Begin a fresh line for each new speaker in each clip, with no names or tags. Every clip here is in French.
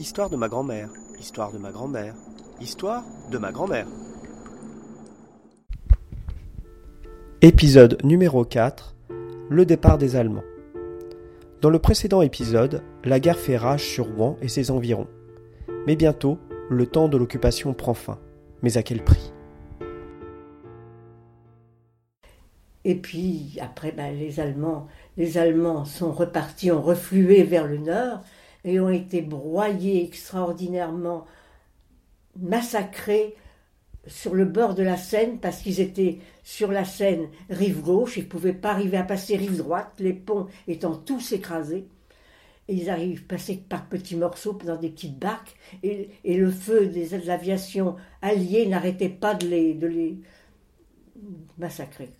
Histoire de ma grand-mère, histoire de ma grand-mère, histoire de ma grand-mère. Épisode numéro 4 Le départ des Allemands. Dans le précédent épisode, la guerre fait rage sur Rouen et ses environs. Mais bientôt, le temps de l'occupation prend fin. Mais à quel prix?
Et puis après, ben, les Allemands, les Allemands sont repartis, ont reflué vers le nord et ont été broyés extraordinairement, massacrés sur le bord de la Seine parce qu'ils étaient sur la Seine rive gauche, ils ne pouvaient pas arriver à passer rive droite, les ponts étant tous écrasés. Ils arrivent à passer par petits morceaux dans des petites barques et, le feu des aviations alliées n'arrêtait pas de les, de massacrer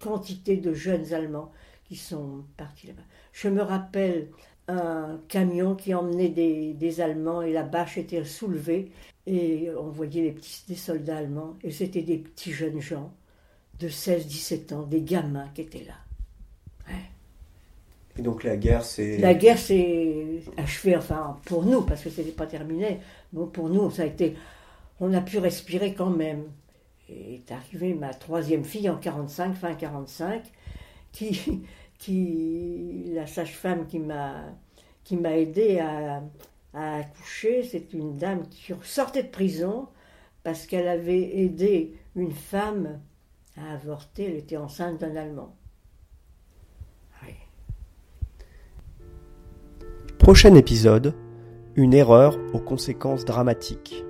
quantités de jeunes Allemands qui sont partis là-bas. Je me rappelle un camion qui emmenait des, Allemands et la bâche était soulevée et on voyait les petits, des soldats allemands et c'était des petits jeunes gens de 16-17 ans, des gamins qui étaient là.
Et donc la guerre, c'est...
La guerre s'est achevée, enfin pour nous, parce que ce n'était pas terminé, bon, pour nous, ça a été... On a pu respirer quand même est arrivée ma troisième fille en 45, fin 45, qui, qui la sage-femme qui m'a qui m'a aidé à, à accoucher, c'est une dame qui sortait de prison parce qu'elle avait aidé une femme à avorter, elle était enceinte d'un Allemand.
Prochain épisode, une erreur aux conséquences dramatiques.